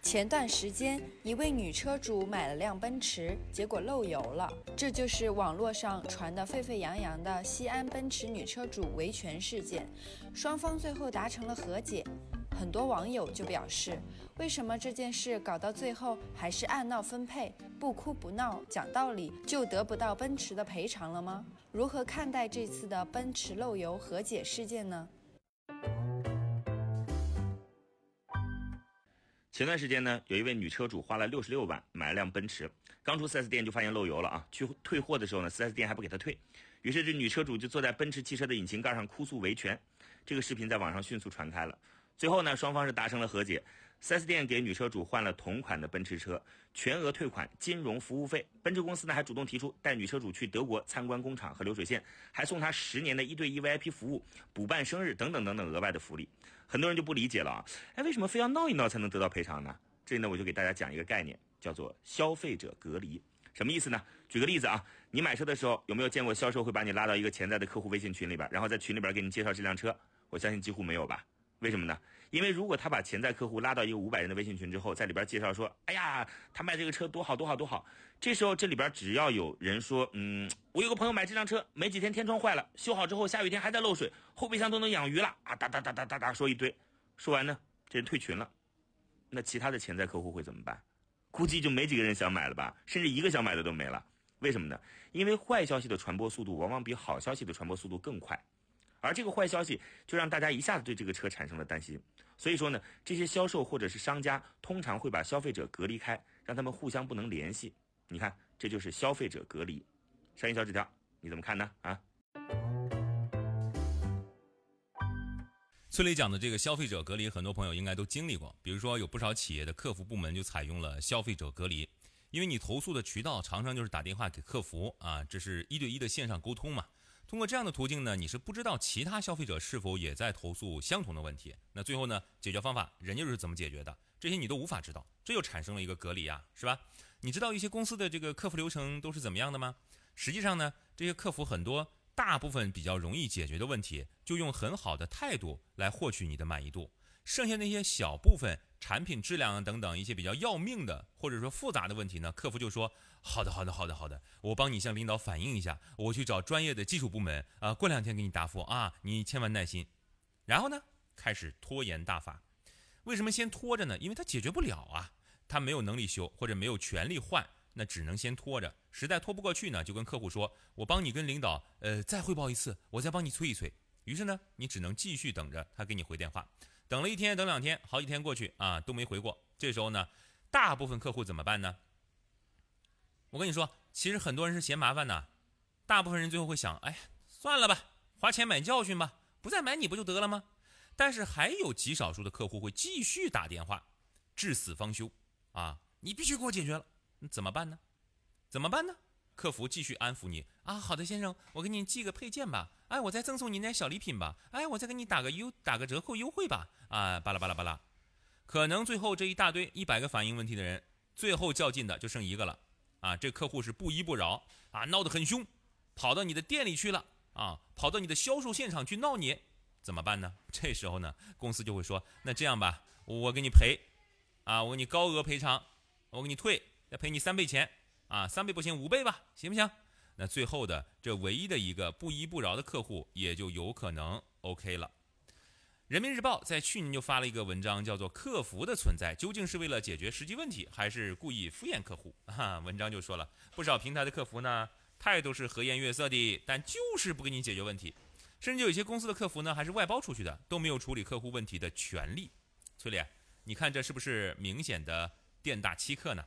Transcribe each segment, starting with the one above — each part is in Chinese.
前段时间，一位女车主买了辆奔驰，结果漏油了。这就是网络上传得沸沸扬扬的西安奔驰女车主维权事件。双方最后达成了和解，很多网友就表示：为什么这件事搞到最后还是按闹分配，不哭不闹，讲道理就得不到奔驰的赔偿了吗？如何看待这次的奔驰漏油和解事件呢？前段时间呢，有一位女车主花了六十六万买了辆奔驰，刚出 4S 店就发现漏油了啊！去退货的时候呢，4S 店还不给她退，于是这女车主就坐在奔驰汽车的引擎盖上哭诉维权。这个视频在网上迅速传开了，最后呢，双方是达成了和解。4S 店给女车主换了同款的奔驰车，全额退款，金融服务费。奔驰公司呢还主动提出带女车主去德国参观工厂和流水线，还送她十年的一对一 VIP 服务，补办生日等等等等额外的福利。很多人就不理解了啊，哎，为什么非要闹一闹才能得到赔偿呢？这里呢我就给大家讲一个概念，叫做消费者隔离。什么意思呢？举个例子啊，你买车的时候有没有见过销售会把你拉到一个潜在的客户微信群里边，然后在群里边给你介绍这辆车？我相信几乎没有吧？为什么呢？因为如果他把潜在客户拉到一个五百人的微信群之后，在里边介绍说，哎呀，他卖这个车多好多好多好，这时候这里边只要有人说，嗯，我有个朋友买这辆车，没几天天窗坏了，修好之后下雨天还在漏水，后备箱都能养鱼了啊，哒哒哒哒哒哒说一堆，说完呢，这人退群了，那其他的潜在客户会怎么办？估计就没几个人想买了吧，甚至一个想买的都没了。为什么呢？因为坏消息的传播速度往往比好消息的传播速度更快。而这个坏消息就让大家一下子对这个车产生了担心，所以说呢，这些销售或者是商家通常会把消费者隔离开，让他们互相不能联系。你看，这就是消费者隔离。商业小纸条，你怎么看呢？啊？崔磊讲的这个消费者隔离，很多朋友应该都经历过。比如说，有不少企业的客服部门就采用了消费者隔离，因为你投诉的渠道常常就是打电话给客服啊，这是一对一的线上沟通嘛。通过这样的途径呢，你是不知道其他消费者是否也在投诉相同的问题。那最后呢，解决方法人家又是怎么解决的？这些你都无法知道，这又产生了一个隔离啊，是吧？你知道一些公司的这个客服流程都是怎么样的吗？实际上呢，这些客服很多大部分比较容易解决的问题，就用很好的态度来获取你的满意度。剩下那些小部分产品质量等等一些比较要命的或者说复杂的问题呢，客服就说。好的，好的，好的，好的，我帮你向领导反映一下，我去找专业的技术部门啊，过两天给你答复啊，你千万耐心。然后呢，开始拖延大法。为什么先拖着呢？因为他解决不了啊，他没有能力修或者没有权利换，那只能先拖着。实在拖不过去呢，就跟客户说，我帮你跟领导呃再汇报一次，我再帮你催一催。于是呢，你只能继续等着他给你回电话。等了一天，等两天，好几天过去啊，都没回过。这时候呢，大部分客户怎么办呢？我跟你说，其实很多人是嫌麻烦的，大部分人最后会想，哎，算了吧，花钱买教训吧，不再买你不就得了吗？但是还有极少数的客户会继续打电话，至死方休，啊，你必须给我解决了，怎么办呢？怎么办呢？客服继续安抚你，啊，好的先生，我给你寄个配件吧，哎，我再赠送你点小礼品吧，哎，我再给你打个优打个折扣优惠吧，啊，巴拉巴拉巴拉，可能最后这一大堆一百个反映问题的人，最后较劲的就剩一个了。啊，这客户是不依不饶。啊，闹得很凶，跑到你的店里去了。啊，跑到你的销售现场去闹你，怎么办呢？这时候呢，公司就会说，那这样吧，我给你赔，啊，我给你高额赔偿，我给你退，再赔你三倍钱，啊，三倍不行，五倍吧，行不行？那最后的这唯一的一个不依不饶的客户，也就有可能 OK 了。人民日报在去年就发了一个文章，叫做“客服的存在究竟是为了解决实际问题，还是故意敷衍客户？” 哈，文章就说了不少平台的客服呢，态度是和颜悦色的，但就是不给你解决问题，甚至有些公司的客服呢，还是外包出去的，都没有处理客户问题的权利。崔磊，你看这是不是明显的店大欺客呢？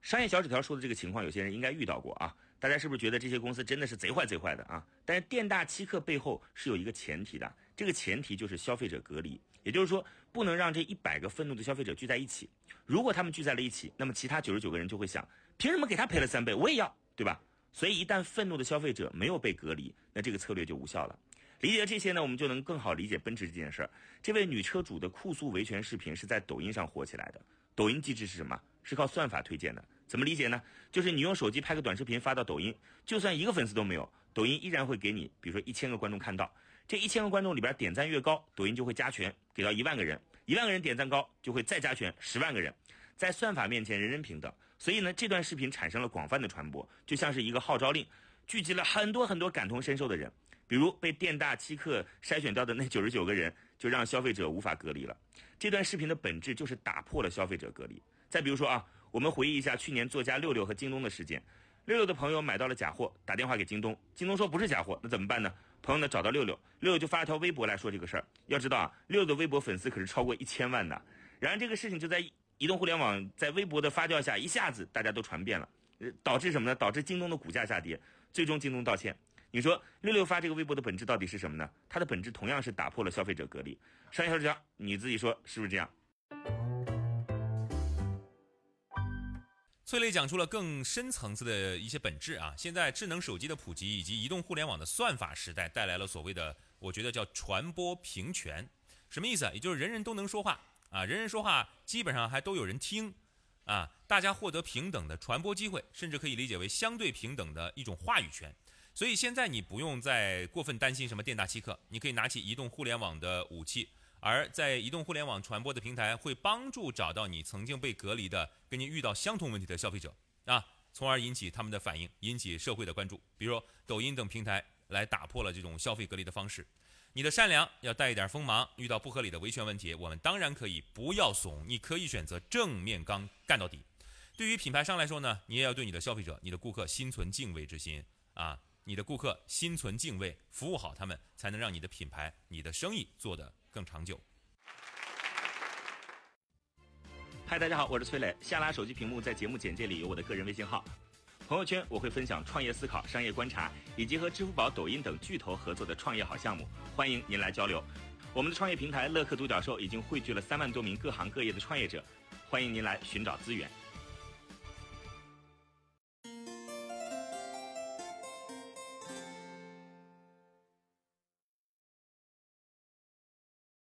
商业小纸条说的这个情况，有些人应该遇到过啊。大家是不是觉得这些公司真的是贼坏贼坏的啊？但是店大欺客背后是有一个前提的，这个前提就是消费者隔离，也就是说不能让这一百个愤怒的消费者聚在一起。如果他们聚在了一起，那么其他九十九个人就会想，凭什么给他赔了三倍，我也要，对吧？所以一旦愤怒的消费者没有被隔离，那这个策略就无效了。理解了这些呢，我们就能更好理解奔驰这件事儿。这位女车主的酷诉维权视频是在抖音上火起来的。抖音机制是什么？是靠算法推荐的。怎么理解呢？就是你用手机拍个短视频发到抖音，就算一个粉丝都没有，抖音依然会给你，比如说一千个观众看到。这一千个观众里边点赞越高，抖音就会加权给到一万个人，一万个人点赞高就会再加权十万个人。在算法面前人人平等，所以呢，这段视频产生了广泛的传播，就像是一个号召令，聚集了很多很多感同身受的人。比如被店大欺客筛选掉的那九十九个人，就让消费者无法隔离了。这段视频的本质就是打破了消费者隔离。再比如说啊，我们回忆一下去年作家六六和京东的事件，六六的朋友买到了假货，打电话给京东，京东说不是假货，那怎么办呢？朋友呢找到六六，六六就发了条微博来说这个事儿。要知道啊，六六的微博粉丝可是超过一千万的。然而这个事情就在移动互联网在微博的发酵下，一下子大家都传遍了，导致什么呢？导致京东的股价下跌，最终京东道歉。你说六六发这个微博的本质到底是什么呢？它的本质同样是打破了消费者隔离。商业小纸条，你自己说是不是这样？崔磊讲出了更深层次的一些本质啊！现在智能手机的普及以及移动互联网的算法时代，带来了所谓的我觉得叫传播平权，什么意思？也就是人人都能说话啊，人人说话基本上还都有人听啊，大家获得平等的传播机会，甚至可以理解为相对平等的一种话语权。所以现在你不用再过分担心什么店大欺客，你可以拿起移动互联网的武器，而在移动互联网传播的平台会帮助找到你曾经被隔离的、跟你遇到相同问题的消费者啊，从而引起他们的反应，引起社会的关注。比如抖音等平台来打破了这种消费隔离的方式。你的善良要带一点锋芒，遇到不合理的维权问题，我们当然可以不要怂，你可以选择正面刚干到底。对于品牌商来说呢，你也要对你的消费者、你的顾客心存敬畏之心啊。你的顾客心存敬畏，服务好他们，才能让你的品牌、你的生意做得更长久。嗨，大家好，我是崔磊。下拉手机屏幕，在节目简介里有我的个人微信号。朋友圈我会分享创业思考、商业观察，以及和支付宝、抖音等巨头合作的创业好项目，欢迎您来交流。我们的创业平台乐客独角兽已经汇聚了三万多名各行各业的创业者，欢迎您来寻找资源。